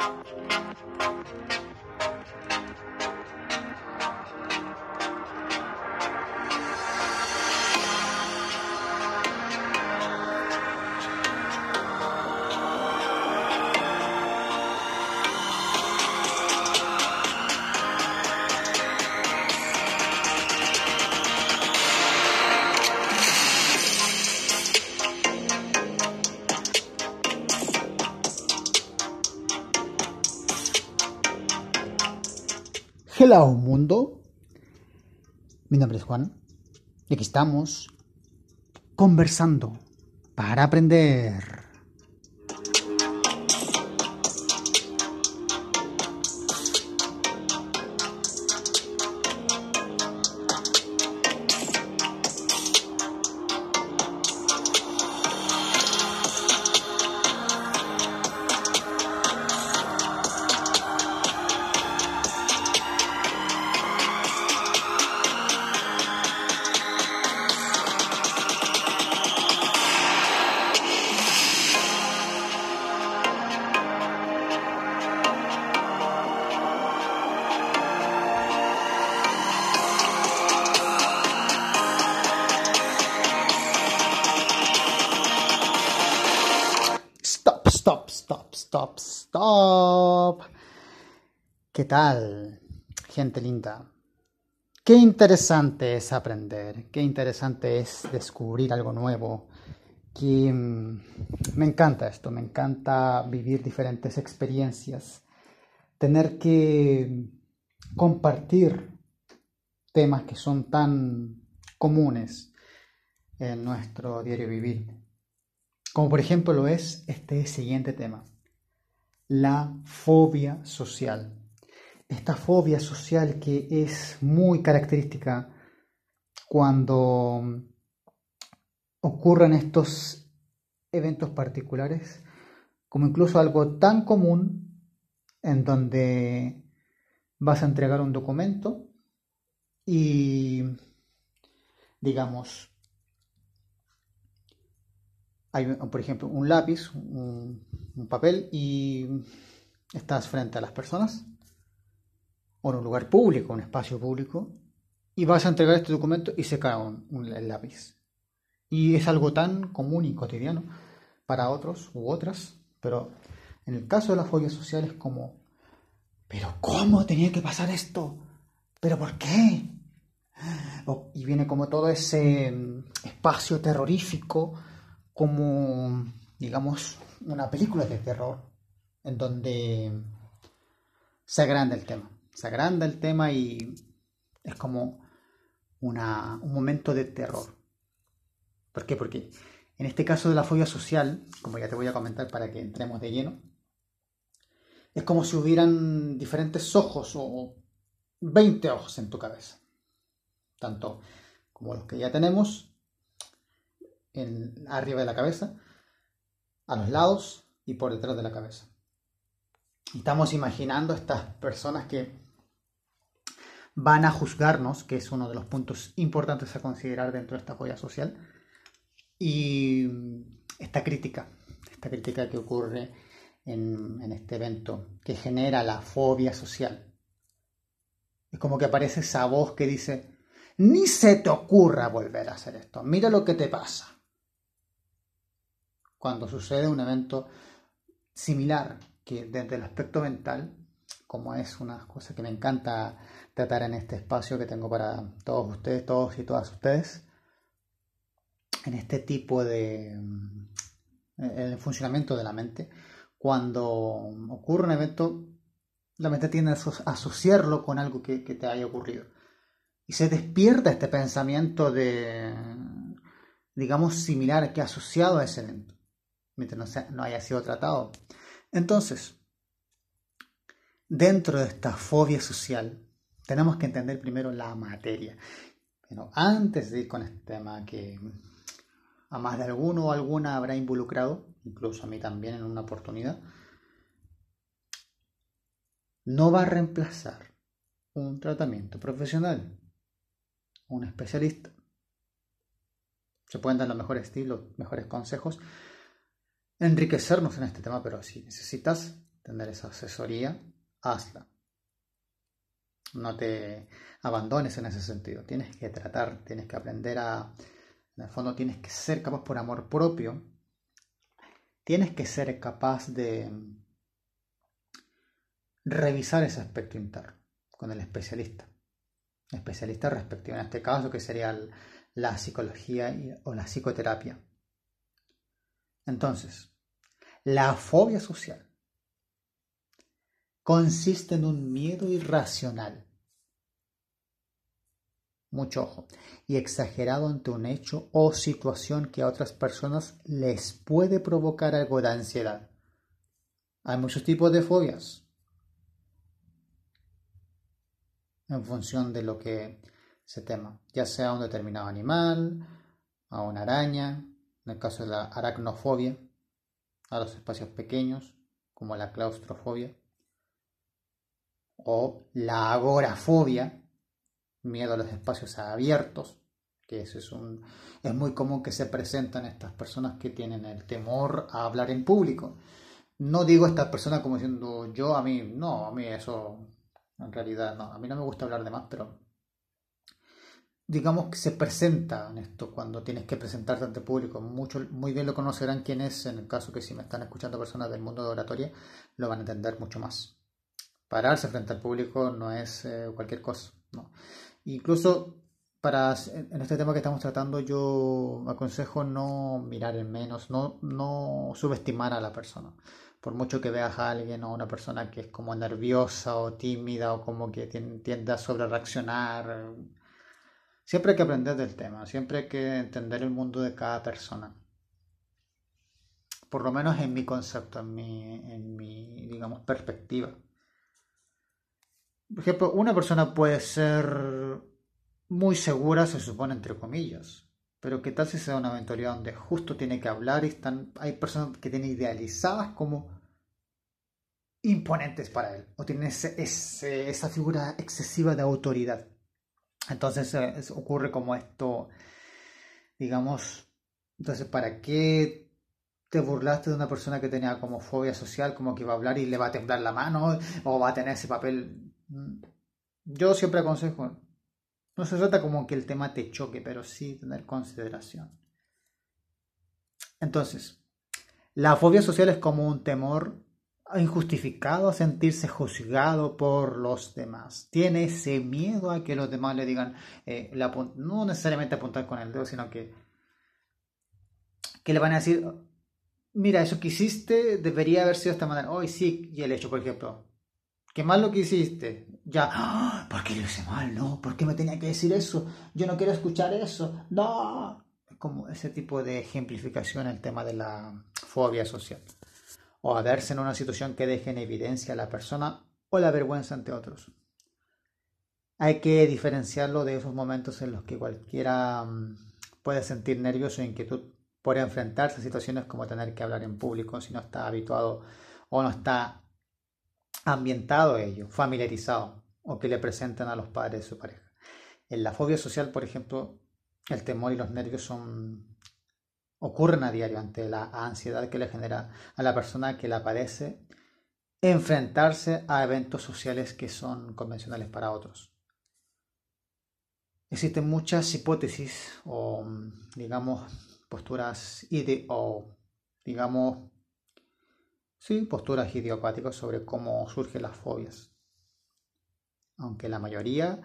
Thank you. Hello mundo, mi nombre es Juan y aquí estamos conversando para aprender. Stop, stop. ¿Qué tal, gente linda? Qué interesante es aprender, qué interesante es descubrir algo nuevo. Que mm, me encanta esto, me encanta vivir diferentes experiencias, tener que compartir temas que son tan comunes en nuestro diario vivir. Como por ejemplo lo es este siguiente tema, la fobia social. Esta fobia social que es muy característica cuando ocurren estos eventos particulares, como incluso algo tan común en donde vas a entregar un documento y, digamos, hay, por ejemplo, un lápiz, un, un, papel y estás frente a las personas o en un lugar público, un espacio público, y vas a entregar este documento y se cae un, un, el lápiz. Y es algo tan común y cotidiano para otros u otras, pero en el caso de la fobia social es como, pero ¿cómo tenía que pasar esto? ¿Pero por qué? Y viene como todo ese espacio terrorífico como, digamos, una película de terror en donde se agranda el tema. Se agranda el tema y es como una, un momento de terror. ¿Por qué? Porque en este caso de la fobia social, como ya te voy a comentar para que entremos de lleno, es como si hubieran diferentes ojos o 20 ojos en tu cabeza. Tanto como los que ya tenemos arriba de la cabeza, a los lados y por detrás de la cabeza. Estamos imaginando estas personas que van a juzgarnos, que es uno de los puntos importantes a considerar dentro de esta joya social, y esta crítica, esta crítica que ocurre en, en este evento, que genera la fobia social. Es como que aparece esa voz que dice, ni se te ocurra volver a hacer esto, mira lo que te pasa cuando sucede un evento similar, que desde el aspecto mental, como es una cosa que me encanta tratar en este espacio que tengo para todos ustedes, todos y todas ustedes, en este tipo de mm, el funcionamiento de la mente, cuando ocurre un evento, la mente tiende a asociarlo con algo que, que te haya ocurrido. Y se despierta este pensamiento de, digamos, similar, que asociado a ese evento mientras no, haya sido tratado. Entonces, dentro de esta fobia social, tenemos que entender primero la materia. Pero antes de ir con este tema que a más de alguno o alguna habrá involucrado, incluso a mí también en una oportunidad, no va a reemplazar un tratamiento profesional, un especialista. Se pueden dar los mejores estilos, mejores consejos, enriquecernos en este tema, pero si necesitas tener esa asesoría, hazla. No te abandones en ese sentido. Tienes que tratar, tienes que aprender a... En el fondo tienes que ser capaz por amor propio. Tienes que ser capaz de revisar ese aspecto interno con el especialista. Especialista respectivo, en este caso que sería la psicología o la psicoterapia. Entonces, la fobia social consiste en un miedo irracional, mucho ojo, y exagerado ante un hecho o situación que a otras personas les puede provocar algo de ansiedad. Hay muchos tipos de fobias. En función de lo que se tema, ya sea un determinado animal, a una araña, en el caso de la aracnofobia, a los espacios pequeños, como la claustrofobia, o la agorafobia, miedo a los espacios abiertos, que eso es, un, es muy común que se presentan estas personas que tienen el temor a hablar en público. No digo estas personas como diciendo yo, a mí, no, a mí eso, en realidad no, a mí no me gusta hablar de más, pero digamos que se presenta en esto cuando tienes que presentarte ante público. Mucho, muy bien lo conocerán quienes, en el caso que si me están escuchando personas del mundo de oratoria, lo van a entender mucho más. Pararse frente al público no es eh, cualquier cosa. ¿no? Incluso para en este tema que estamos tratando, yo aconsejo no mirar en menos, no, no subestimar a la persona. Por mucho que veas a alguien o a una persona que es como nerviosa o tímida o como que tiende a sobre reaccionar Siempre hay que aprender del tema, siempre hay que entender el mundo de cada persona. Por lo menos en mi concepto, en mi, en mi digamos, perspectiva. Por ejemplo, una persona puede ser muy segura, se supone, entre comillas. Pero ¿qué tal si se da una eventualidad donde justo tiene que hablar y están, hay personas que tienen idealizadas como imponentes para él? O tienen esa figura excesiva de autoridad. Entonces eh, ocurre como esto, digamos, entonces, ¿para qué te burlaste de una persona que tenía como fobia social, como que iba a hablar y le va a temblar la mano o va a tener ese papel? Mm, yo siempre aconsejo, no se trata como que el tema te choque, pero sí tener consideración. Entonces, la fobia social es como un temor injustificado a sentirse juzgado por los demás. Tiene ese miedo a que los demás le digan, eh, no necesariamente apuntar con el dedo, sino que, que le van a decir, mira, eso que hiciste debería haber sido de esta manera. Hoy sí, y el hecho, por ejemplo, qué mal lo que hiciste. Ya, ¡Ah! ¿por qué lo hice mal? No, ¿por qué me tenía que decir eso? Yo no quiero escuchar eso. No. Como ese tipo de ejemplificación el tema de la fobia social o a verse en una situación que deje en evidencia a la persona o la vergüenza ante otros. Hay que diferenciarlo de esos momentos en los que cualquiera mm, puede sentir nervios o inquietud por enfrentarse a situaciones como tener que hablar en público si no está habituado o no está ambientado a ello, familiarizado o que le presentan a los padres de su pareja. En la fobia social, por ejemplo, el temor y los nervios son ocurren a diario ante la ansiedad que le genera a la persona que la padece enfrentarse a eventos sociales que son convencionales para otros. Existen muchas hipótesis o, digamos, posturas o, digamos, sí, posturas idiopáticas sobre cómo surgen las fobias. Aunque la mayoría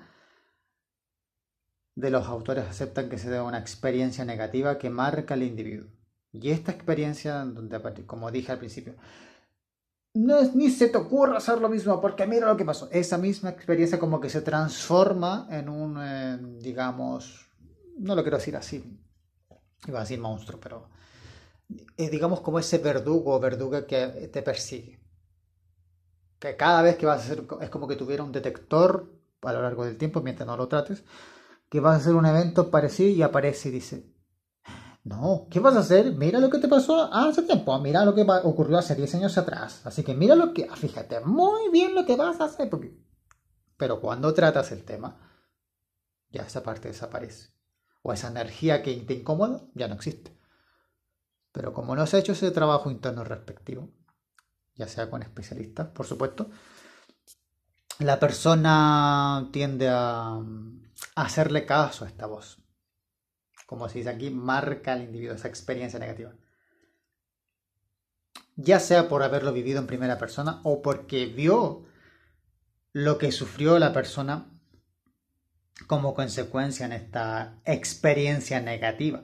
de los autores aceptan que se debe a una experiencia negativa que marca al individuo. Y esta experiencia, donde, como dije al principio, no es, ni se te ocurra hacer lo mismo, porque mira lo que pasó. Esa misma experiencia como que se transforma en un, eh, digamos, no lo quiero decir así, iba a decir monstruo, pero es digamos como ese verdugo o verduga que te persigue. Que cada vez que vas a hacer, es como que tuviera un detector a lo largo del tiempo mientras no lo trates, que vas a hacer un evento parecido y aparece y dice, no, ¿qué vas a hacer? Mira lo que te pasó hace tiempo, mira lo que ocurrió hace 10 años atrás. Así que mira lo que, fíjate muy bien lo que vas a hacer. Pero cuando tratas el tema, ya esa parte desaparece. O esa energía que te incomoda ya no existe. Pero como no has hecho ese trabajo interno respectivo, ya sea con especialistas, por supuesto, la persona tiende a, hacerle caso a esta voz. Como se dice aquí, marca al individuo esa experiencia negativa. Ya sea por haberlo vivido en primera persona o porque vio lo que sufrió la persona como consecuencia en esta experiencia negativa.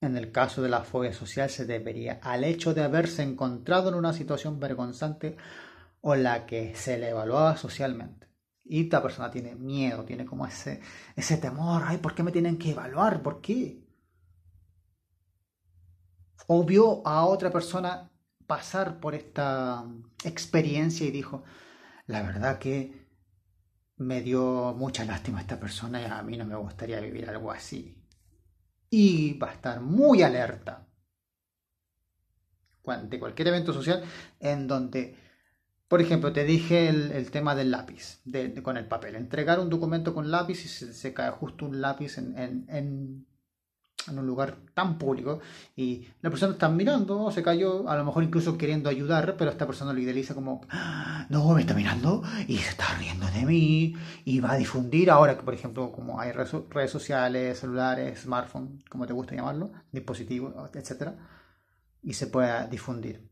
En el caso de la fobia social se debería al hecho de haberse encontrado en una situación vergonzante o la que se le evaluaba socialmente. Y esta persona tiene miedo, tiene como ese, ese temor, ay, ¿por qué me tienen que evaluar? ¿Por qué? O vio a otra persona pasar por esta experiencia y dijo, la verdad que me dio mucha lástima esta persona y a mí no me gustaría vivir algo así. Y va a estar muy alerta de cualquier evento social en donde por ejemplo, te dije el, tema del lápiz, con el papel. Entregar un documento con lápiz y se, cae justo un lápiz en, un lugar tan público y la persona está mirando, se cayó, a lo mejor incluso queriendo ayudar, pero esta persona lo idealiza como, ah, no, me está mirando y se está riendo de mí y va a difundir ahora que, por ejemplo, como hay redes sociales, celulares, smartphones, como te gusta llamarlo, dispositivos, etc. Y se pueda difundir.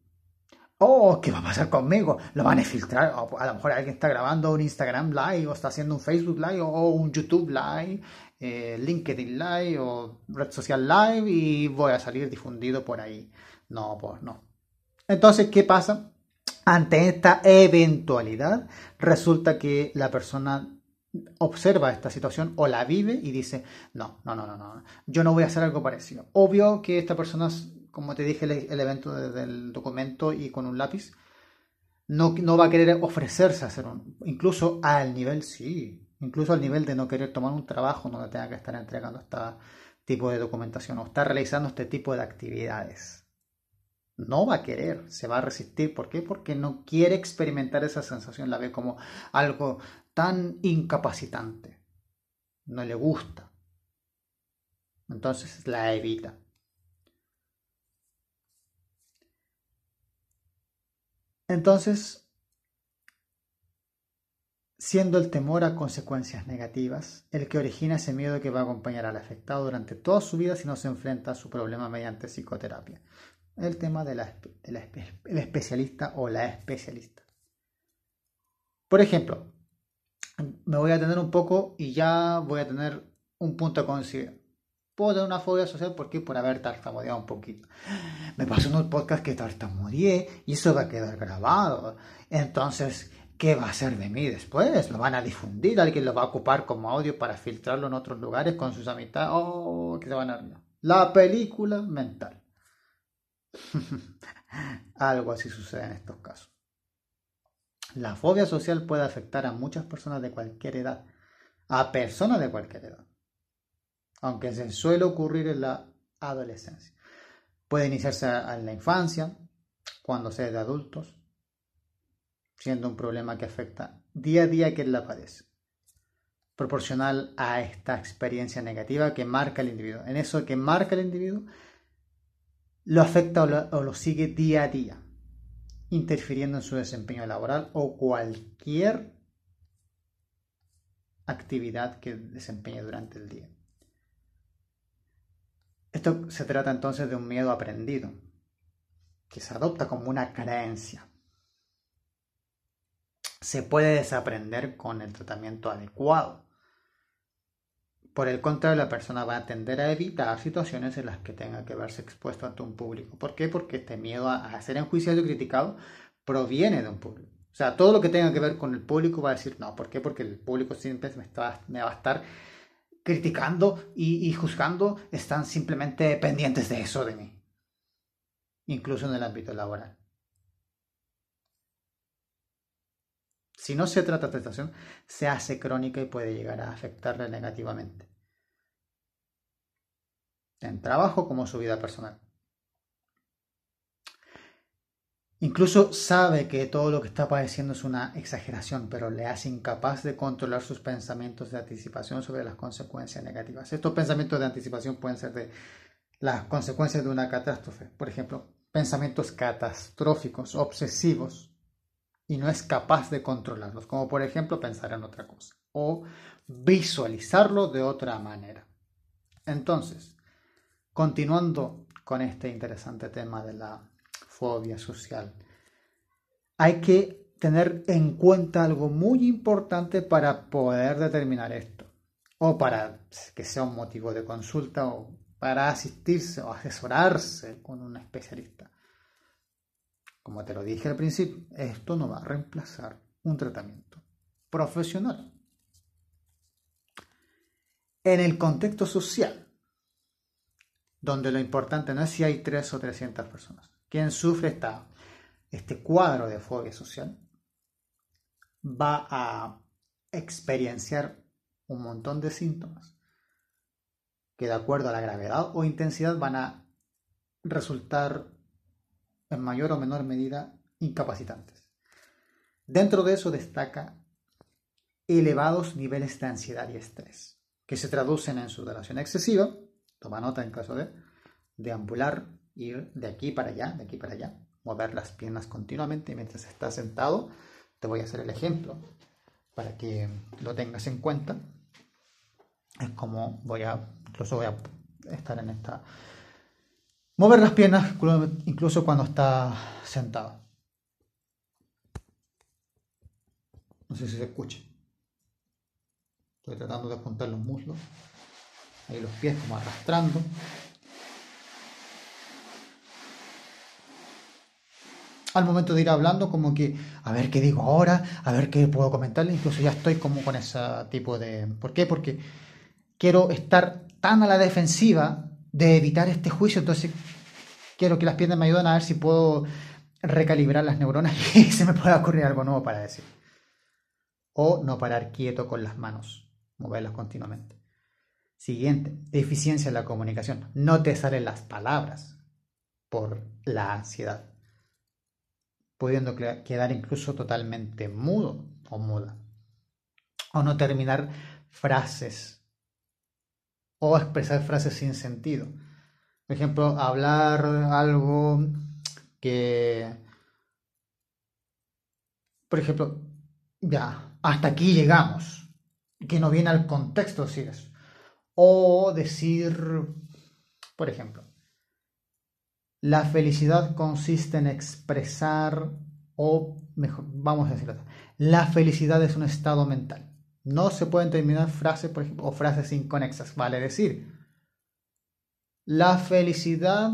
Oh, ¿qué va a pasar conmigo? Lo van a filtrar. a lo mejor alguien está grabando un Instagram Live o está haciendo un Facebook Live o un YouTube Live, eh, LinkedIn Live o red social Live y voy a salir difundido por ahí. No, pues no. Entonces, ¿qué pasa? Ante esta eventualidad, resulta que la persona observa esta situación o la vive y dice, no, no, no, no, no, yo no voy a hacer algo parecido. Obvio que esta persona como te dije, el, evento del documento y con un lápiz, no, no va a querer ofrecerse a hacer un, incluso al nivel, sí, incluso al nivel de no querer tomar un trabajo donde tenga que estar entregando este tipo de documentación o estar realizando este tipo de actividades. No va a querer, se va a resistir. ¿Por qué? Porque no quiere experimentar esa sensación, la ve como algo tan incapacitante. No le gusta. Entonces la evita. Entonces, siendo el temor a consecuencias negativas, el que origina ese miedo que va a acompañar al afectado durante toda su vida si no se enfrenta a su problema mediante psicoterapia. El tema del especialista o la especialista. Por ejemplo, me voy a tener un poco y ya voy a tener un punto a considerar puedo tener una fobia social porque por haber tartamudeado un poquito. Me pasó en un podcast que tartamudeé y eso va a quedar grabado. Entonces, ¿qué va a hacer de mí después? ¿Lo van a difundir? ¿Alguien lo va a ocupar como audio para filtrarlo en otros lugares con sus amistades? ¡Oh, que se van a La película mental. Algo así sucede en estos casos. La fobia social puede afectar a muchas personas de cualquier edad, a personas de cualquier edad aunque se suele ocurrir en la adolescencia. Puede iniciarse en la infancia, cuando sea de adultos, siendo un problema que afecta día a día quien la padece, proporcional a esta experiencia negativa que marca el individuo. En eso que marca el individuo, lo afecta o lo sigue día a día, interfiriendo en su desempeño laboral o cualquier actividad que desempeñe durante el día. Esto se trata entonces de un miedo aprendido, que se adopta como una creencia. Se puede desaprender con el tratamiento adecuado. Por el contrario, la persona va a tender a evitar situaciones en las que tenga que verse expuesto ante un público. ¿Por qué? Porque este miedo a ser enjuiciado y criticado proviene de un público. O sea, todo lo que tenga que ver con el público va a decir no. ¿Por qué? Porque el público siempre me, me va a estar criticando y, juzgando están simplemente pendientes de eso de mí, incluso en el ámbito laboral. Si no se trata de tentación, se hace crónica y puede llegar a afectarle negativamente. En trabajo como su vida personal. Incluso sabe que todo lo que está padeciendo es una exageración, pero le hace incapaz de controlar sus pensamientos de anticipación sobre las consecuencias negativas. Estos pensamientos de anticipación pueden ser de las consecuencias de una catástrofe. Por ejemplo, pensamientos catastróficos, obsesivos, y no es capaz de controlarlos, como por ejemplo pensar en otra cosa o visualizarlo de otra manera. Entonces, continuando con este interesante tema de la fobia social, hay que tener en cuenta algo muy importante para poder determinar esto, o para que sea un motivo de consulta, o para asistirse o asesorarse con un especialista. Como te lo dije al principio, esto no va a reemplazar un tratamiento profesional. En el contexto social, donde lo importante no es si hay tres o trescientas personas, quien sufre este cuadro de fobia social va a experienciar un montón de síntomas que de acuerdo a la gravedad o intensidad van a resultar en mayor o menor medida incapacitantes. Dentro de eso destaca elevados niveles de ansiedad y estrés, que se traducen en sudoración excesiva, toma nota en caso de deambular, ir de aquí para allá, de aquí para allá, mover las piernas continuamente mientras estás sentado. Te voy a hacer el ejemplo para que lo tengas en cuenta. Es como voy a, incluso voy a estar en esta Mover las piernas incluso cuando está sentado. No sé si se escucha. Estoy tratando de juntar los muslos. Ahí los pies como arrastrando. Al momento de ir hablando, como que a ver qué digo ahora, a ver qué puedo comentarle. Incluso ya estoy como con ese tipo de. ¿Por qué? Porque quiero estar tan a la defensiva de evitar este juicio, entonces quiero que las piernas me ayuden a ver si puedo recalibrar las neuronas y se me pueda ocurrir algo nuevo para decir. O no parar quieto con las manos, moverlas continuamente. Siguiente, deficiencia en la comunicación. No te salen las palabras por la ansiedad, pudiendo quedar incluso totalmente mudo o muda. O no terminar frases o expresar frases sin sentido. Por ejemplo, hablar algo que, por ejemplo, ya, hasta aquí llegamos, que no viene al contexto decir eso. O decir, por ejemplo, la felicidad consiste en expresar, o mejor, vamos a decirlo, la felicidad es un estado mental. No se pueden terminar frases, por ejemplo, o frases inconexas. Vale decir, la felicidad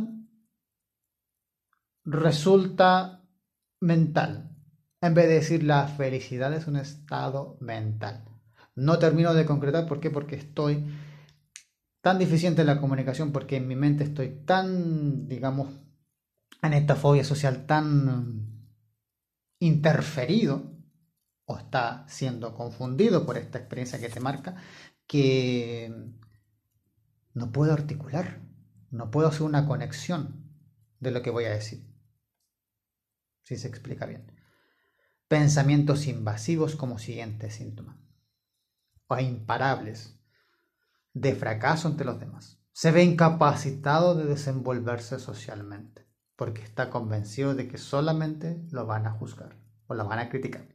resulta mental. En vez de decir la felicidad es un estado mental. No termino de concretar, ¿por qué? Porque estoy tan deficiente en la comunicación, porque en mi mente estoy tan, digamos, en esta fobia social tan interferido o está siendo confundido por esta experiencia que te marca, que no puedo articular, no puedo hacer una conexión de lo que voy a decir. Si se explica bien. Pensamientos invasivos como siguiente síntoma. O imparables de fracaso ante los demás. Se ve incapacitado de desenvolverse socialmente porque está convencido de que solamente lo van a juzgar o lo van a criticar.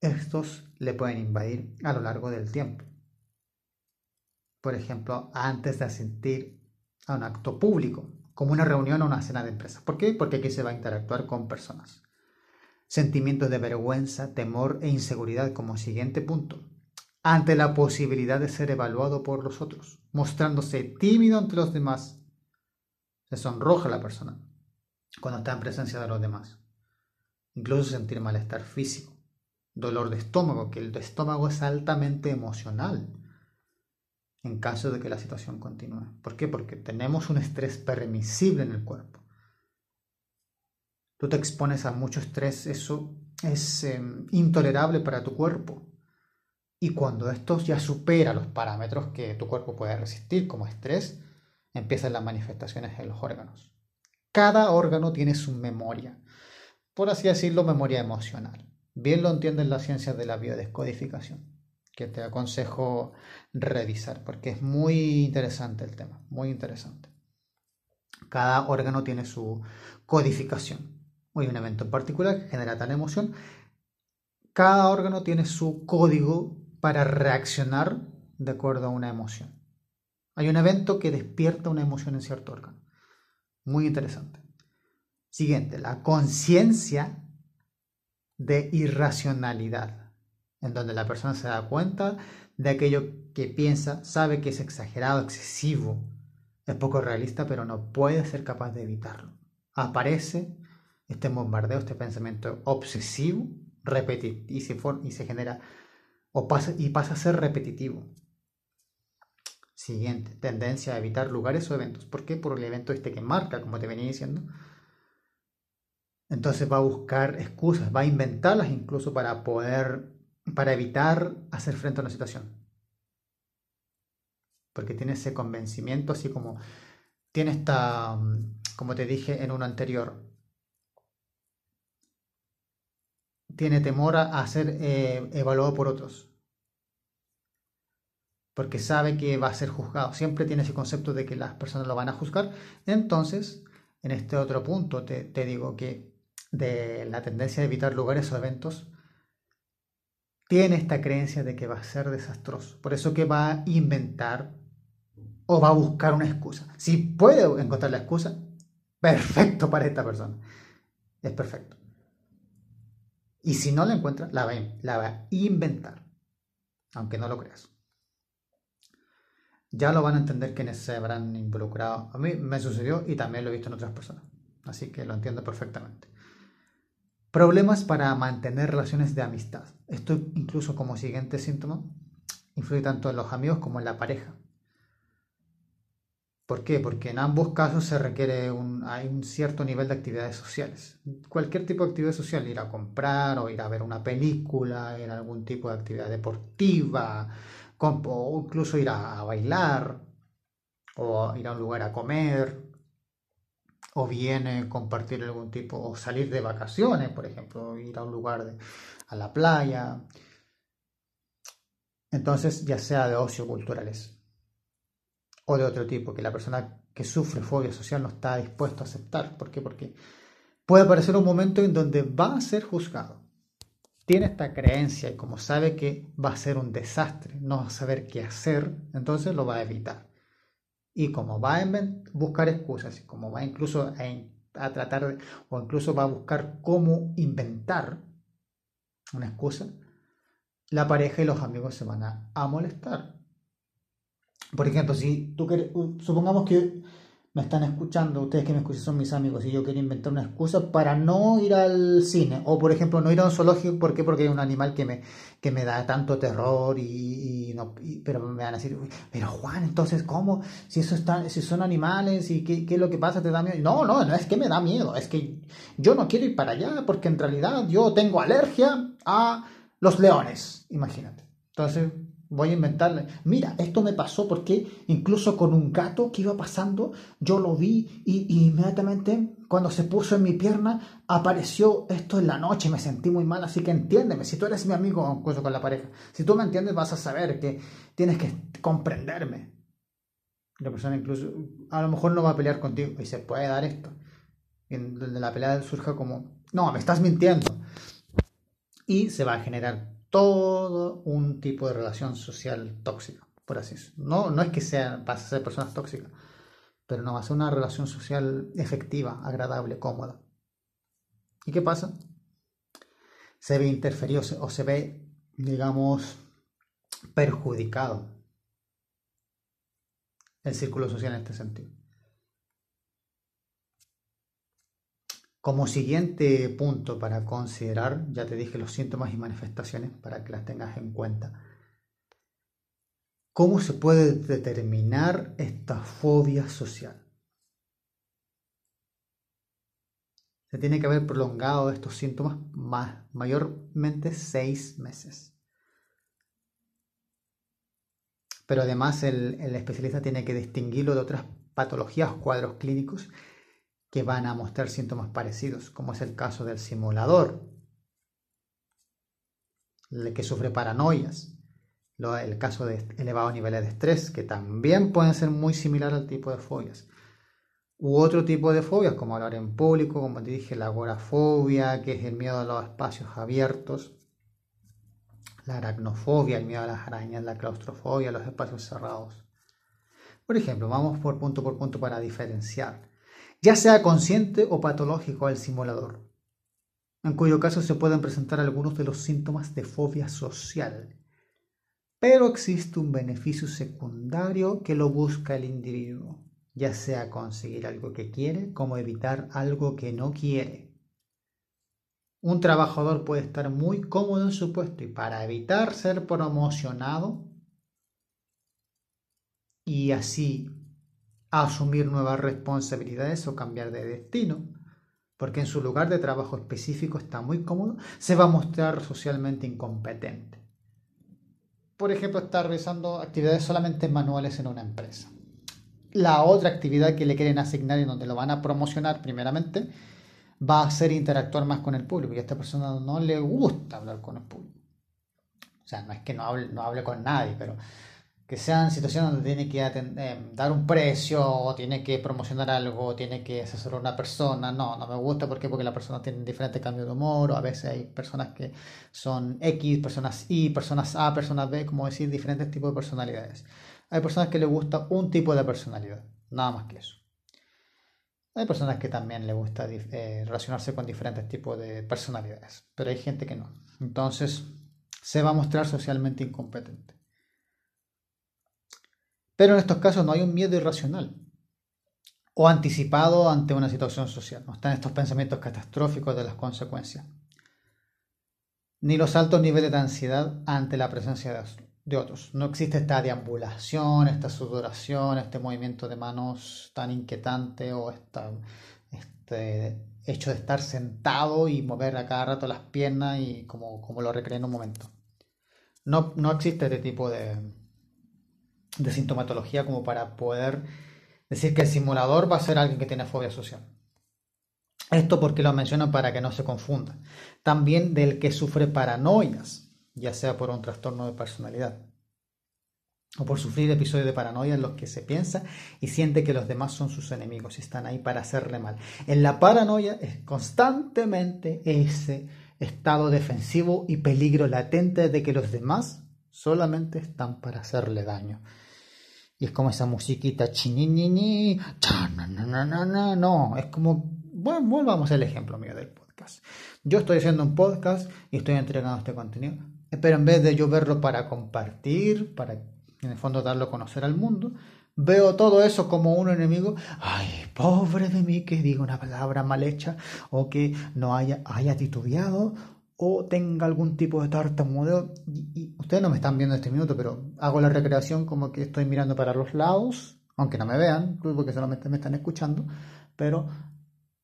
Estos le pueden invadir a lo largo del tiempo. Por ejemplo, antes de asistir a un acto público, como una reunión o una cena de empresa. ¿Por qué? Porque aquí se va a interactuar con personas. Sentimientos de vergüenza, temor e inseguridad como siguiente punto. Ante la posibilidad de ser evaluado por los otros, mostrándose tímido ante los demás. Se sonroja la persona cuando está en presencia de los demás. Incluso sentir malestar físico dolor de estómago, que el estómago es altamente emocional en caso de que la situación continúe. ¿Por qué? Porque tenemos un estrés permisible en el cuerpo. Tú te expones a mucho estrés, eso es em, intolerable para tu cuerpo. Y cuando esto ya supera los parámetros que tu cuerpo puede resistir, como estrés, empiezan las manifestaciones en los órganos. Cada órgano tiene su memoria, por así decirlo, memoria emocional. Bien lo entienden las ciencias de la biodescodificación, que te aconsejo revisar, porque es muy interesante el tema, muy interesante. Cada órgano tiene su codificación. Hay un evento en particular que genera tal emoción. Cada órgano tiene su código para reaccionar de acuerdo a una emoción. Hay un evento que despierta una emoción en cierto órgano. Muy interesante. Siguiente, la conciencia de irracionalidad, en donde la persona se da cuenta de aquello que piensa, sabe que es exagerado, excesivo, es poco realista, pero no puede ser capaz de evitarlo. Aparece este bombardeo, este pensamiento obsesivo, repetitivo, y se, y se genera o pasa, y pasa a ser repetitivo. Siguiente, tendencia a evitar lugares o eventos. ¿Por qué? Por el evento este que marca, como te venía diciendo. Entonces va a buscar excusas, va a inventarlas incluso para poder, para evitar hacer frente a una situación. Porque tiene ese convencimiento, así como tiene esta, como te dije en uno anterior, tiene temor a ser eh, evaluado por otros porque sabe que va a ser juzgado. Siempre tiene ese concepto de que las personas lo van a juzgar. Entonces, en este otro punto te, digo que de la tendencia a evitar lugares o eventos, tiene esta creencia de que va a ser desastroso. Por eso que va a inventar o va a buscar una excusa. Si puede encontrar la excusa, perfecto para esta persona. Es perfecto. Y si no la encuentra, la va, la va a inventar. Aunque no lo creas ya lo van a entender quienes se habrán involucrado. A mí me sucedió y también lo he visto en otras personas. Así que lo entiendo perfectamente. Problemas para mantener relaciones de amistad. Esto incluso como siguiente síntoma influye tanto en los amigos como en la pareja. ¿Por qué? Porque en ambos casos se requiere un, hay un cierto nivel de actividades sociales. Cualquier tipo de actividad social, ir a comprar o ir a ver una película, ir a algún tipo de actividad deportiva, o incluso ir a, bailar, o ir a un lugar a comer, o viene compartir algún tipo, o salir de vacaciones, por ejemplo, ir a un lugar a la playa. Entonces, ya sea de ocio culturales o de otro tipo, que la persona que sufre fobia social no está dispuesto a aceptar. ¿Por qué? Porque puede aparecer un momento en donde va a ser juzgado tiene esta creencia y como sabe que va a ser un desastre, no va a saber qué hacer, entonces lo va a evitar. Y como va a buscar excusas, y como va incluso a, tratar, o incluso va a buscar cómo inventar una excusa, la pareja y los amigos se van a molestar. Por ejemplo, si tú quieres, supongamos que me están escuchando, ustedes que me escuchan son mis amigos y yo quiero inventar una excusa para no ir al cine o por ejemplo no ir a un zoológico, ¿por qué? Porque hay un animal que me, que me da tanto terror y, no, pero me van a decir, pero Juan, entonces ¿cómo? Si, eso está, si son animales y qué, qué es lo que pasa, te da miedo. No, no, no es que me da miedo, es que yo no quiero ir para allá porque en realidad yo tengo alergia a los leones, imagínate. Entonces voy a inventarle. Mira, esto me pasó porque incluso con un gato que iba pasando, yo lo vi y, inmediatamente cuando se puso en mi pierna apareció esto en la noche, me sentí muy mal, así que entiéndeme, si tú eres mi amigo, incluso con la pareja, si tú me entiendes vas a saber que tienes que comprenderme. La persona incluso a lo mejor no va a pelear contigo y se puede dar esto. Y de la pelea surja como, no, me estás mintiendo. Y se va a generar todo un tipo de relación social tóxica, por así decirlo. No, no es que sea, vas a ser personas tóxicas, pero no va a ser una relación social efectiva, agradable, cómoda. ¿Y qué pasa? Se ve interferido o se ve, digamos, perjudicado el círculo social en este sentido. Como siguiente punto para considerar, ya te dije los síntomas y manifestaciones para que las tengas en cuenta. ¿Cómo se puede determinar esta fobia social? Se tiene que haber prolongado estos síntomas mayormente seis meses. Pero además el, el especialista tiene que distinguirlo de otras patologías o cuadros clínicos que van a mostrar síntomas parecidos, como es el caso del simulador, el que sufre paranoias, el caso de elevados niveles de estrés, que también pueden ser muy similares al tipo de fobias. U otro tipo de fobias, como hablar en público, como te dije, la agorafobia, que es el miedo a los espacios abiertos, la aracnofobia, el miedo a las arañas, la claustrofobia, los espacios cerrados. Por ejemplo, vamos por punto por punto para diferenciar, ya sea consciente o patológico el simulador, en cuyo caso se pueden presentar algunos de los síntomas de fobia social. Pero existe un beneficio secundario que lo busca el individuo, ya sea conseguir algo que quiere como evitar algo que no quiere. Un trabajador puede estar muy cómodo en su puesto y para evitar ser promocionado y así asumir nuevas responsabilidades o cambiar de destino, porque en su lugar de trabajo específico está muy cómodo, se va a mostrar socialmente incompetente. Por ejemplo, está realizando actividades solamente manuales en una empresa. La otra actividad que le quieren asignar y donde lo van a promocionar primeramente va a ser interactuar más con el público y a esta persona no le gusta hablar con el público. O sea, no es que no hable, no hable con nadie, pero que sean situaciones donde tiene que eh, dar un precio o tiene que promocionar algo o tiene que asesorar a una persona. No, no me gusta. Porque las personas tienen diferentes cambios de humor o a veces hay personas que son X, personas Y, personas A, personas B, como decir, diferentes tipos de personalidades. Hay personas que les gusta un tipo de personalidad, nada más que eso. Hay personas que también les gusta eh, relacionarse con diferentes tipos de personalidades, pero hay gente que no. Entonces, se va a mostrar socialmente incompetente. Pero en estos casos no hay un miedo irracional o anticipado ante una situación social. No están estos pensamientos catastróficos de las consecuencias, ni los altos niveles de ansiedad ante la presencia de otros. No existe esta deambulación, esta sudoración, este movimiento de manos tan inquietante o este hecho de estar sentado y mover a cada rato las piernas y como, como lo recreé en un momento. No, no existe este tipo de, de sintomatología como para poder decir que el simulador va a ser alguien que tiene fobia social. Esto porque lo menciono para que no se confunda. También del que sufre paranoias, ya sea por un trastorno de personalidad o por sufrir episodios de paranoia en los que se piensa y siente que los demás son sus enemigos y están ahí para hacerle mal. En la paranoia es constantemente ese estado defensivo y peligro latente de que los demás solamente están para hacerle daño. Y es como esa musiquita chinini, no, es como, bueno, volvamos al ejemplo mío del podcast. Yo estoy haciendo un podcast y estoy entregando este contenido, pero en vez de yo verlo para compartir, para en el fondo darlo a conocer al mundo, veo todo eso como un enemigo. Ay, pobre de mí que diga una palabra mal hecha o que no haya, haya titubeado o tenga algún tipo de tartamudeo. Y, y ustedes no me están viendo en este minuto, pero hago la recreación como que estoy mirando para los lados, aunque no me vean, porque solamente me están escuchando, pero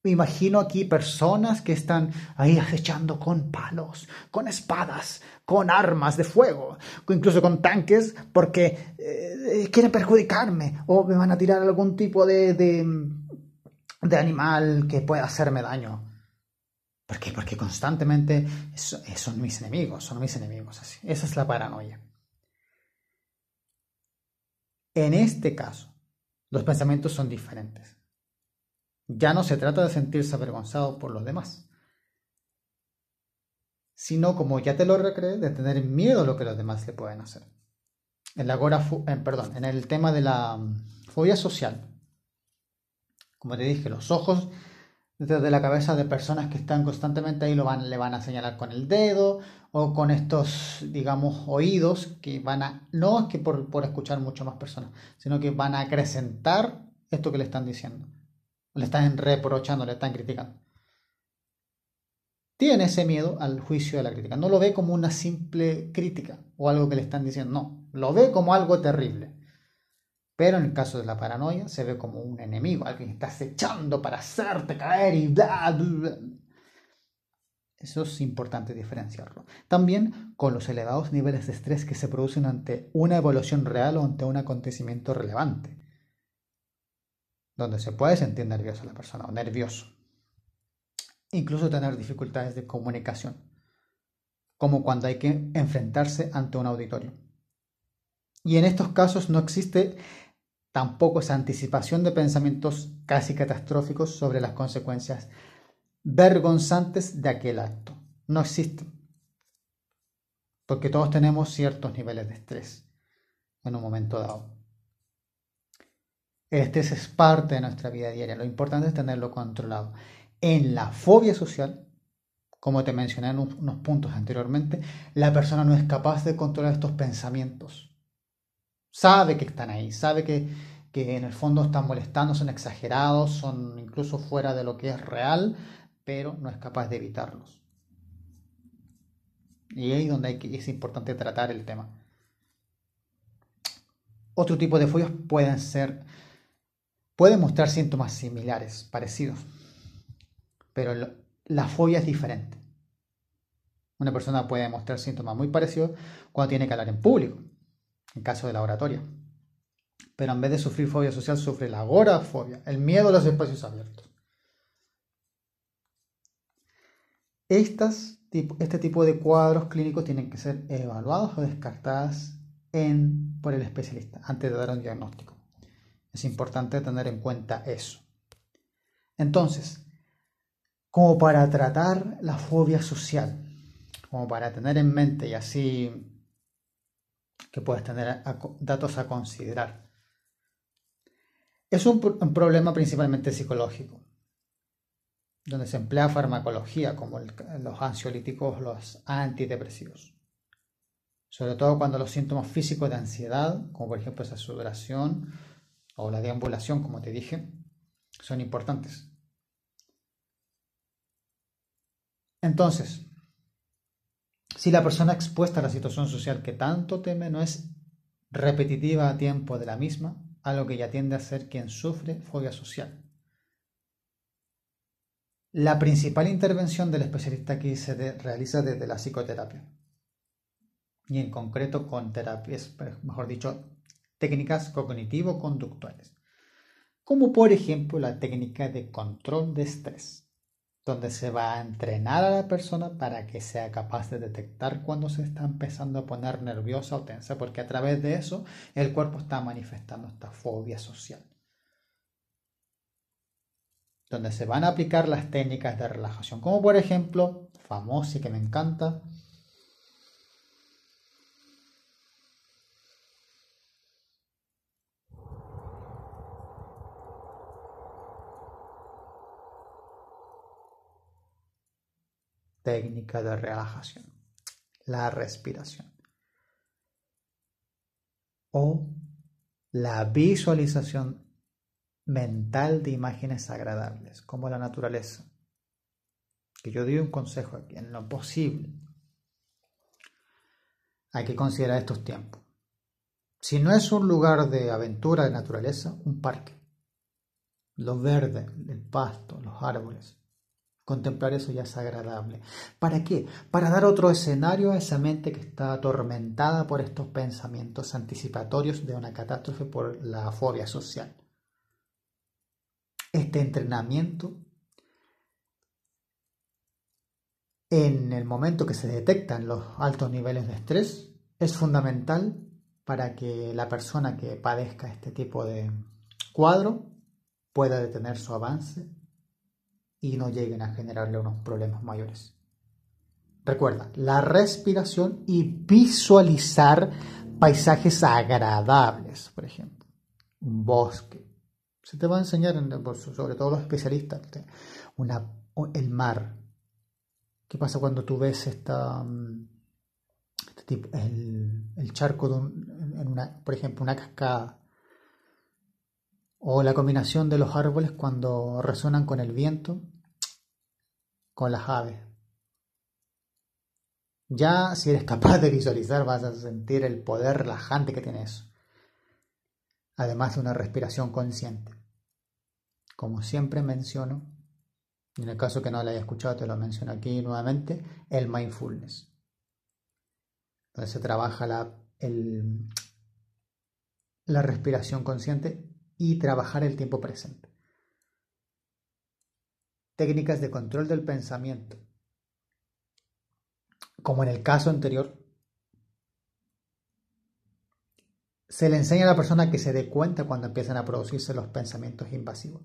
me imagino aquí personas que están ahí acechando con palos, con espadas, con armas de fuego, incluso con tanques, porque eh, quieren perjudicarme o me van a tirar algún tipo de, de animal que pueda hacerme daño. ¿Por qué? Porque constantemente son mis enemigos, son mis enemigos. Así. Esa es la paranoia. En este caso, los pensamientos son diferentes. Ya no se trata de sentirse avergonzado por los demás, sino como ya te lo recreé, de tener miedo a lo que los demás le pueden hacer. En, la perdón, en el tema de la mm, fobia social, como te dije, los ojos desde la cabeza de personas que están constantemente ahí lo van, le van a señalar con el dedo o con estos, digamos, oídos que van a, no es que por, por escuchar mucho más personas, sino que van a acrecentar esto que le están diciendo. Le están reprochando, le están criticando. Tiene ese miedo al juicio de la crítica. No lo ve como una simple crítica o algo que le están diciendo. No, lo ve como algo terrible. Pero en el caso de la paranoia se ve como un enemigo, alguien que está acechando para hacerte caer y bla, bla, Eso es importante diferenciarlo. También con los elevados niveles de estrés que se producen ante una evolución real o ante un acontecimiento relevante, donde se puede sentir nerviosa la persona o nervioso. Incluso tener dificultades de comunicación, como cuando hay que enfrentarse ante un auditorio. Y en estos casos no existe tampoco esa anticipación de pensamientos casi catastróficos sobre las consecuencias vergonzantes de aquel acto. No existe. Porque todos tenemos ciertos niveles de estrés en un momento dado. El estrés es parte de nuestra vida diaria. Lo importante es tenerlo controlado. En la fobia social, como te mencioné en unos puntos anteriormente, la persona no es capaz de controlar estos pensamientos. Sabe que están ahí, sabe que, que en el fondo están molestando, son exagerados, son incluso fuera de lo que es real, pero no es capaz de evitarlos. Y ahí es donde es importante tratar el tema. Otro tipo de fobias pueden ser, pueden mostrar síntomas similares, parecidos, pero la fobia es diferente. Una persona puede mostrar síntomas muy parecidos cuando tiene que hablar en público, en caso de la oratoria. Pero en vez de sufrir fobia social, sufre la agorafobia, el miedo a los espacios abiertos. Estas, este tipo de cuadros clínicos tienen que ser evaluados o descartados en, por el especialista antes de dar un diagnóstico. Es importante tener en cuenta eso. Entonces, como para tratar la fobia social, como para tener en mente y así que puedes tener datos a considerar. Es un problema principalmente psicológico donde se emplea farmacología como los ansiolíticos, los antidepresivos. Sobre todo cuando los síntomas físicos de ansiedad, como por ejemplo esa sudoración o la deambulación, como te dije, son importantes. Entonces, si la persona expuesta a la situación social que tanto teme no es repetitiva a tiempo de la misma, algo que ya tiende a ser quien sufre fobia social. La principal intervención del especialista aquí se realiza desde la psicoterapia. Y en concreto con terapias, mejor dicho, técnicas cognitivo-conductuales, como por ejemplo la técnica de control de estrés, donde se va a entrenar a la persona para que sea capaz de detectar cuando se está empezando a poner nerviosa o tensa, porque a través de eso el cuerpo está manifestando esta fobia social. Donde se van a aplicar las técnicas de relajación, como por ejemplo, famosa y que me encanta, técnica de relajación, la respiración o la visualización mental de imágenes agradables, como la naturaleza. Que yo doy un consejo aquí, en lo posible. Hay que considerar estos tiempos. Si no es un lugar de aventura de naturaleza, un parque. Lo verde, el pasto, los árboles. Contemplar eso ya es agradable. ¿Para qué? Para dar otro escenario a esa mente que está atormentada por estos pensamientos anticipatorios de una catástrofe por la fobia social. Este entrenamiento, en el momento que se detectan los altos niveles de estrés, es fundamental para que la persona que padezca este tipo de cuadro pueda detener su avance y no lleguen a generarle unos problemas mayores. Recuerda, la respiración y visualizar paisajes agradables, por ejemplo, un bosque, se te va a enseñar, sobre todo los especialistas, el mar. ¿Qué pasa cuando tú ves esta, mm, este el, charco de en una, por ejemplo, una cascada? O la combinación de los árboles cuando resuenan con el viento, con las aves. Ya si eres capaz de visualizar vas a sentir el poder relajante que tiene eso además de una respiración consciente. Como siempre menciono, en el caso que no la haya escuchado, te lo menciono aquí nuevamente, el mindfulness, donde se trabaja la, la respiración consciente y trabajar el tiempo presente. Técnicas de control del pensamiento. Como en el caso anterior, se le enseña a la persona que se dé cuenta cuando empiezan a producirse los pensamientos invasivos.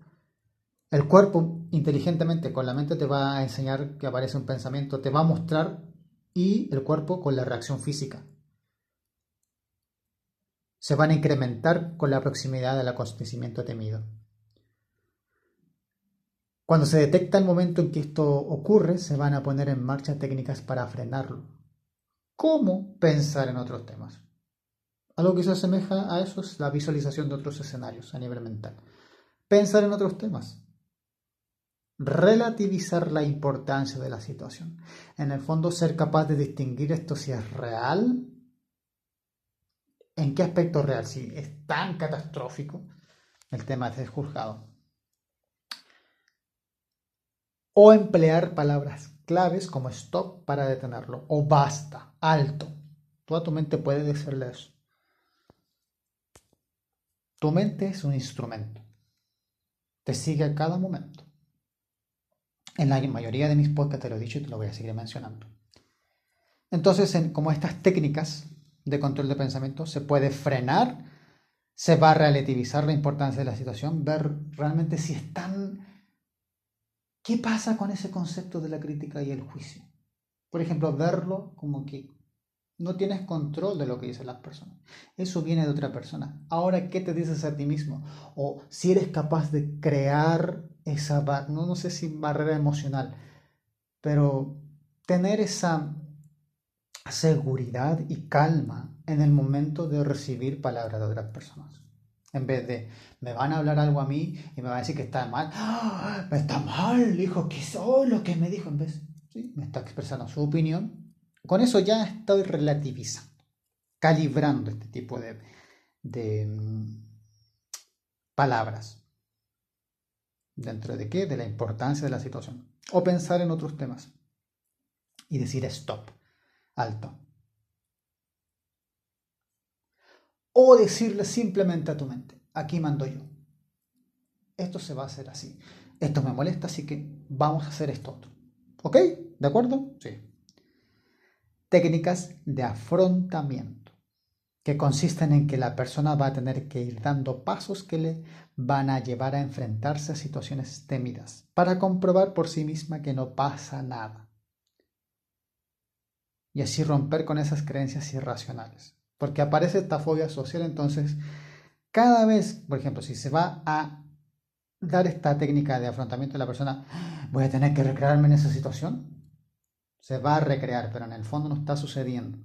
El cuerpo, inteligentemente, con la mente te va a enseñar que aparece un pensamiento, te va a mostrar y el cuerpo con la reacción física. Se van a incrementar con la proximidad del acontecimiento temido. Cuando se detecta el momento en que esto ocurre, se van a poner en marcha técnicas para frenarlo. ¿Cómo pensar en otros temas? Algo que se asemeja a eso es la visualización de otros escenarios a nivel mental. Pensar en otros temas. Relativizar la importancia de la situación. En el fondo, ser capaz de distinguir esto si es real. ¿En qué aspecto real? Si es tan catastrófico el tema de juzgado o emplear palabras claves como stop para detenerlo o basta, alto. Toda tu mente puede decirle eso. Tu mente es un instrumento. Te sigue a cada momento. En la mayoría de mis podcasts te lo he dicho y te lo voy a seguir mencionando. Entonces, como estas técnicas de control de pensamiento, se puede frenar, se va a relativizar la importancia de la situación, ver realmente si están ¿Qué pasa con ese concepto de la crítica y el juicio? Por ejemplo, verlo como que no tienes control de lo que dicen las personas. Eso viene de otra persona. Ahora, ¿qué te dices a ti mismo? O si eres capaz de crear esa, no, no sé si barrera emocional, pero tener esa seguridad y calma en el momento de recibir palabras de otras personas. En vez de, me van a hablar algo a mí y me van a decir que está mal. ¡Ah! Está mal, hijo, que es lo que me dijo. En vez, ¿sí? me está expresando su opinión. Con eso ya estoy relativizando, calibrando este tipo de, de mm, palabras. ¿Dentro de qué? De la importancia de la situación. O pensar en otros temas. Y decir stop, alto. O decirle simplemente a tu mente, aquí mando yo. Esto se va a hacer así. Esto me molesta, así que vamos a hacer esto otro. ¿Ok? ¿De acuerdo? Sí. Técnicas de afrontamiento, que consisten en que la persona va a tener que ir dando pasos que le van a llevar a enfrentarse a situaciones temidas, para comprobar por sí misma que no pasa nada. Y así romper con esas creencias irracionales porque aparece esta fobia social, entonces cada vez, por ejemplo, si se va a dar esta técnica de afrontamiento de la persona, voy a tener que recrearme en esa situación, se va a recrear, pero en el fondo no está sucediendo.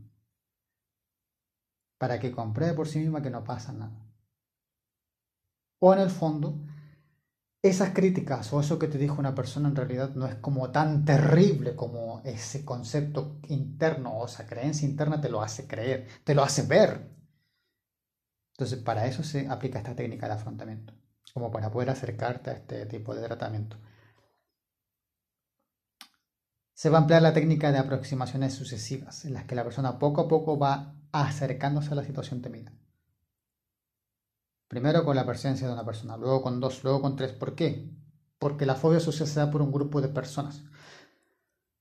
Para que compruebe por sí misma que no pasa nada. O en el fondo, esas críticas o eso que te dijo una persona en realidad no es como tan terrible como ese concepto interno o esa creencia interna te lo hace creer, te lo hace ver. Entonces, para eso se aplica esta técnica de afrontamiento, como para poder acercarte a este tipo de tratamiento. Se va a emplear la técnica de aproximaciones sucesivas, en las que la persona poco a poco va acercándose a la situación temida. Primero con la presencia de una persona, luego con dos, luego con tres. ¿Por qué? Porque la fobia social se da por un grupo de personas.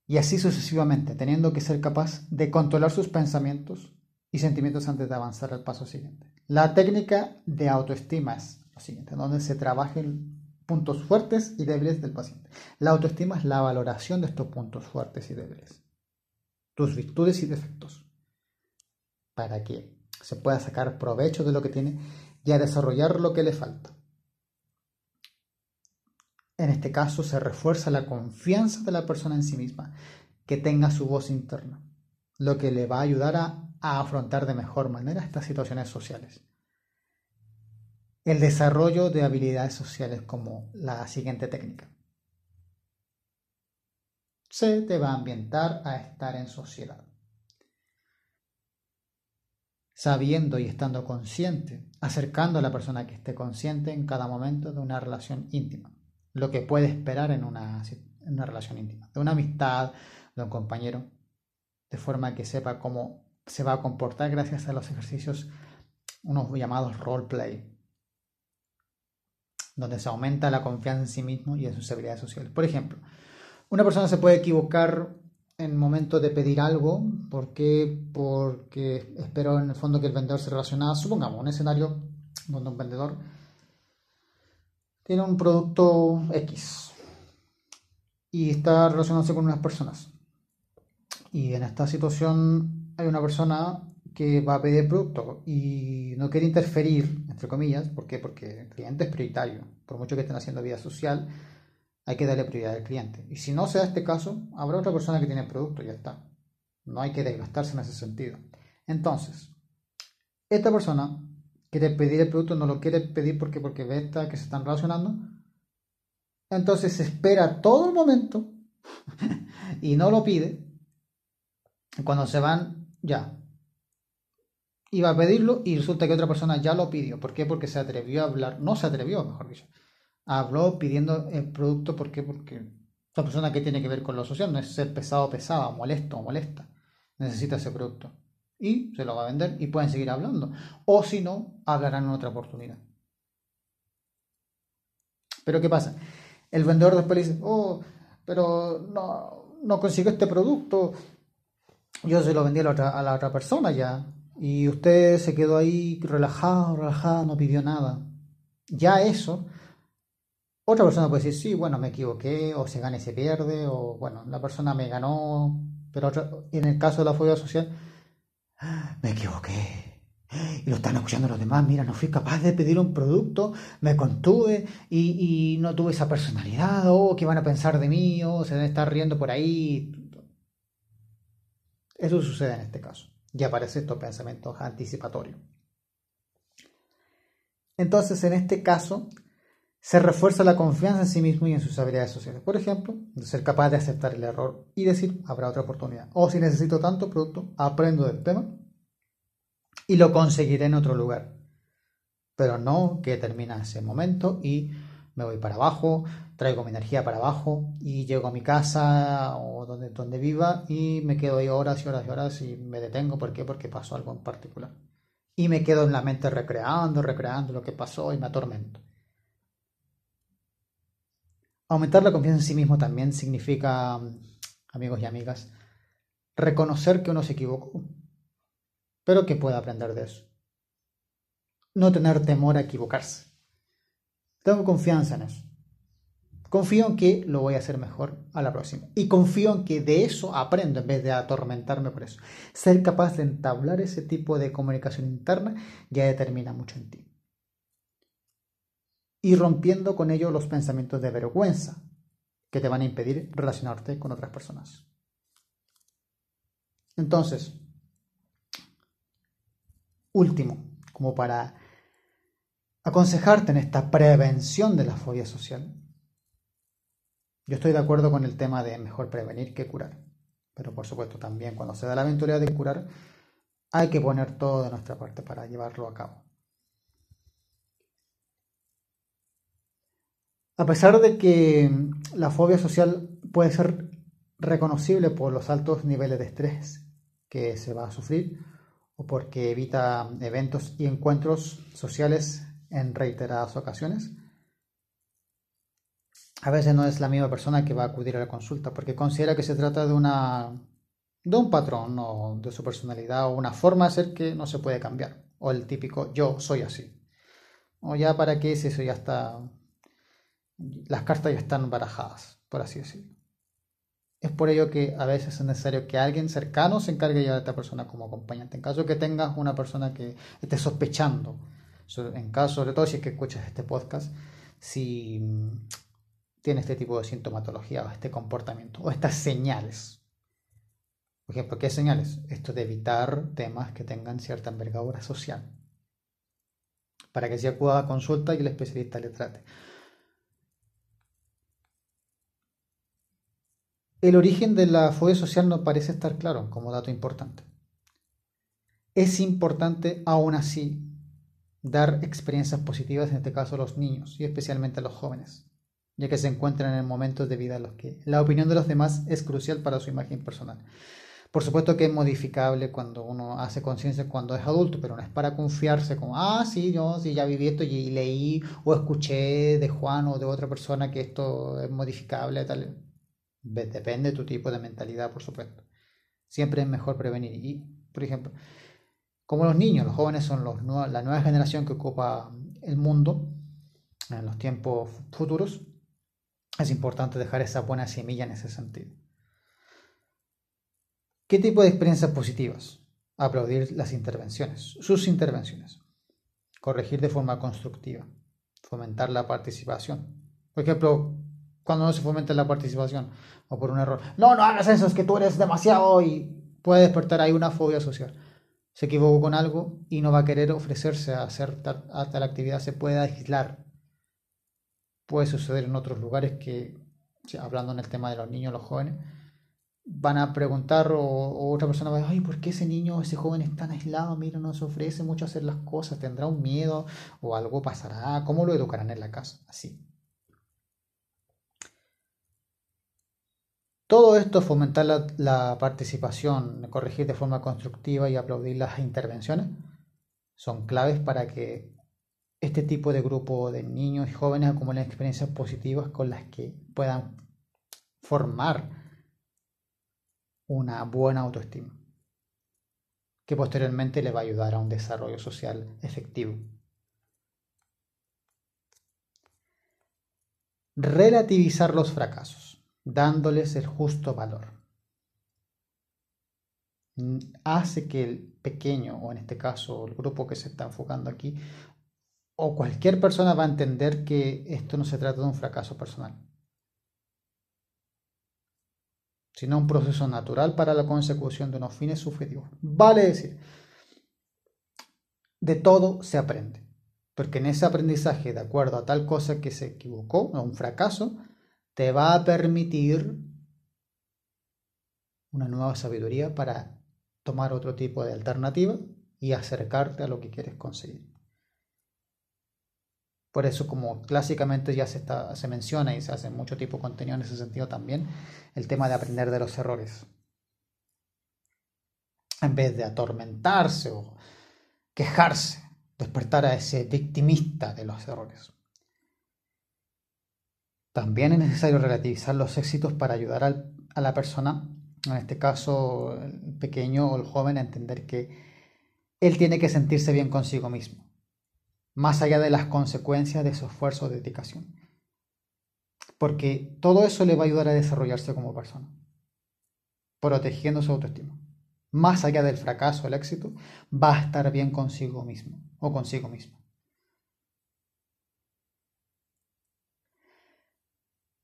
Y así sucesivamente, teniendo que ser capaz de controlar sus pensamientos y sentimientos antes de avanzar al paso siguiente. La técnica de autoestima es lo siguiente, donde se trabajen puntos fuertes y débiles del paciente. La autoestima es la valoración de estos puntos fuertes y débiles, tus virtudes y defectos, para que se pueda sacar provecho de lo que tiene y a desarrollar lo que le falta. En este caso se refuerza la confianza de la persona en sí misma, que tenga su voz interna, lo que le va a ayudar a, afrontar de mejor manera estas situaciones sociales. El desarrollo de habilidades sociales como la siguiente técnica. Se te va a ambientar a estar en sociedad sabiendo y estando consciente, acercando a la persona que esté consciente en cada momento de una relación íntima, lo que puede esperar en una, una relación íntima, de una amistad, de un compañero, de forma que sepa cómo se va a comportar gracias a los ejercicios, unos llamados roleplay, donde se aumenta la confianza en sí mismo y en sus habilidades sociales. Por ejemplo, una persona se puede equivocar en momento de pedir algo, ¿por qué? Porque espero en el fondo que el vendedor se relacione, supongamos, un escenario donde un vendedor tiene un producto X y está relacionándose con unas personas. Y en esta situación hay una persona que va a pedir producto y no quiere interferir, entre comillas, ¿por qué? Porque el cliente es prioritario. Por mucho que estén haciendo vida social, hay que darle prioridad al cliente. Y si no se da este caso, habrá otra persona que tiene el producto ya está. No hay que desgastarse en ese sentido. Entonces, esta persona quiere pedir el producto, no lo quiere pedir porque, porque ve que se están relacionando. Entonces espera todo el momento y no lo pide. Cuando se van, ya. Iba a pedirlo y resulta que otra persona ya lo pidió. ¿Por qué? Porque se atrevió a hablar. No se atrevió, mejor dicho habló pidiendo el producto, ¿por qué? Porque esa persona que tiene que ver con lo social no es ser pesado pesada, molesto o molesta, necesita ese producto. Y se lo va a vender y pueden seguir hablando. O si no, hablarán en otra oportunidad. Pero ¿qué pasa? El vendedor después le dice, oh, pero no, no consigo este producto. Yo se lo vendí a la, otra, a la otra persona ya. Y usted se quedó ahí relajado, relajado, no pidió nada. Ya eso otra persona puede decir, sí, bueno, me equivoqué, o se gana y se pierde, o bueno, la persona me ganó, pero otra, en el caso de la fobia social, me equivoqué. Y lo están escuchando los demás, mira, no fui capaz de pedir un producto, me contuve y, no tuve esa personalidad, o qué van a pensar de mí, o se van a estar riendo por ahí. Eso sucede en este caso. Y aparecen estos pensamientos anticipatorios. Entonces, en este caso, se refuerza la confianza en sí mismo y en sus habilidades sociales. Por ejemplo, ser capaz de aceptar el error y decir, habrá otra oportunidad. O si necesito tanto producto, aprendo del tema y lo conseguiré en otro lugar. Pero no que termina ese momento y me voy para abajo, traigo mi energía para abajo y llego a mi casa o donde, donde viva y me quedo ahí horas y horas y horas y me detengo. ¿Por qué? Porque pasó algo en particular. Y me quedo en la mente recreando, recreando lo que pasó y me atormento. Aumentar la confianza en sí mismo también significa, amigos y amigas, reconocer que uno se equivocó, pero que pueda aprender de eso. No tener temor a equivocarse. Tengo confianza en eso. Confío en que lo voy a hacer mejor a la próxima. Y confío en que de eso aprendo en vez de atormentarme por eso. Ser capaz de entablar ese tipo de comunicación interna ya determina mucho en ti y rompiendo con ello los pensamientos de vergüenza que te van a impedir relacionarte con otras personas. Entonces, último, como para aconsejarte en esta prevención de la fobia social, yo estoy de acuerdo con el tema de mejor prevenir que curar, pero por supuesto también cuando se da la aventura de curar, hay que poner todo de nuestra parte para llevarlo a cabo. A pesar de que la fobia social puede ser reconocible por los altos niveles de estrés que se va a sufrir o porque evita eventos y encuentros sociales en reiteradas ocasiones, a veces no es la misma persona que va a acudir a la consulta porque considera que se trata de una de un patrón o de su personalidad o una forma de ser que no se puede cambiar o el típico yo soy así o ya para qué si eso ya está las cartas ya están barajadas, por así decirlo. Es por ello que a veces es necesario que alguien cercano se encargue de esta persona como acompañante. En caso que tengas una persona que esté sospechando, en caso, sobre todo si es que escuchas este podcast, si mm, tiene este tipo de sintomatología o este comportamiento o estas señales. Por ejemplo, ¿qué señales? Esto de evitar temas que tengan cierta envergadura social. Para que se acuda a consulta y el especialista le trate. El origen de la fobia social no parece estar claro como dato importante. Es importante aún así dar experiencias positivas, en este caso a los niños y especialmente a los jóvenes, ya que se encuentran en momentos de vida en los que la opinión de los demás es crucial para su imagen personal. Por supuesto que es modificable cuando uno hace conciencia cuando es adulto, pero no es para confiarse como, ah, sí, yo sí ya viví esto y leí o escuché de Juan o de otra persona que esto es modificable, tal Depende de tu tipo de mentalidad, por supuesto. Siempre es mejor prevenir. Y, por ejemplo, como los niños, los jóvenes son los, la nueva generación que ocupa el mundo en los tiempos futuros, es importante dejar esa buena semilla en ese sentido. ¿Qué tipo de experiencias positivas? Aplaudir las intervenciones, sus intervenciones. Corregir de forma constructiva. Fomentar la participación. Por ejemplo, cuando no se fomenta la participación o por un error. No, no hagas eso, es que tú eres demasiado y puede despertar ahí una fobia social. Se equivocó con algo y no va a querer ofrecerse a hacer tal, actividad, se puede aislar. Puede suceder en otros lugares que, hablando en el tema de los niños, los jóvenes, van a preguntar o, otra persona va a decir, ay, ¿por qué ese niño, ese joven es tan aislado? Mira, no se ofrece mucho a hacer las cosas, tendrá un miedo o algo pasará, ¿cómo lo educarán en la casa? Así. Todo esto, fomentar la, participación, corregir de forma constructiva y aplaudir las intervenciones, son claves para que este tipo de grupo de niños y jóvenes acumulen experiencias positivas con las que puedan formar una buena autoestima, que posteriormente le va a ayudar a un desarrollo social efectivo. Relativizar los fracasos, dándoles el justo valor. Hace que el pequeño, o en este caso el grupo que se está enfocando aquí, o cualquier persona va a entender que esto no se trata de un fracaso personal sino un proceso natural para la consecución de unos fines subjetivos. Vale decir, de todo se aprende, porque en ese aprendizaje, de acuerdo a tal cosa que se equivocó, a un fracaso, te va a permitir una nueva sabiduría para tomar otro tipo de alternativa y acercarte a lo que quieres conseguir. Por eso, como clásicamente ya se, menciona y se hace mucho tipo de contenido en ese sentido también, el tema de aprender de los errores. En vez de atormentarse o quejarse, despertar a ese victimista de los errores. También es necesario relativizar los éxitos para ayudar a la persona, en este caso el pequeño o el joven, a entender que él tiene que sentirse bien consigo mismo más allá de las consecuencias de su esfuerzo o dedicación. Porque todo eso le va a ayudar a desarrollarse como persona, protegiendo su autoestima. Más allá del fracaso el éxito, va a estar bien consigo mismo o consigo mismo.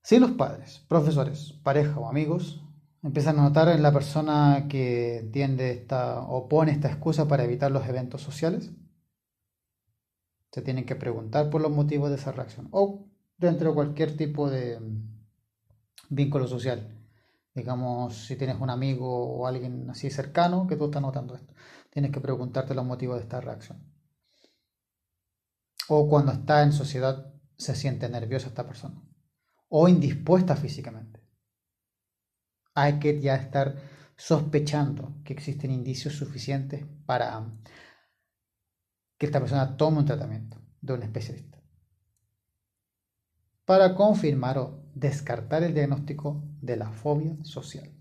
Si los padres, profesores, pareja o amigos empiezan a notar en la persona que tiende esta o pone esta excusa para evitar los eventos sociales, se tienen que preguntar por los motivos de esa reacción o dentro de cualquier tipo de mm, vínculo social. Digamos, si tienes un amigo o alguien así cercano que tú estás notando esto, tienes que preguntarte los motivos de esta reacción. O cuando está en sociedad se siente nerviosa esta persona o indispuesta físicamente. Hay que ya estar sospechando que existen indicios suficientes para que esta persona tome un tratamiento de un especialista para confirmar o descartar el diagnóstico de la fobia social.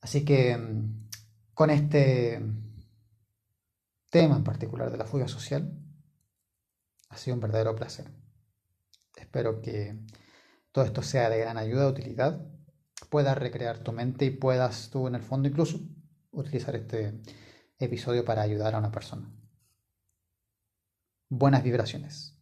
Así que mm, con este tema en particular de la fobia social, ha sido un verdadero placer. Espero que todo esto sea de gran ayuda, utilidad, puedas recrear tu mente y puedas tú en el fondo incluso utilizar este episodio para ayudar a una persona. Buenas vibraciones.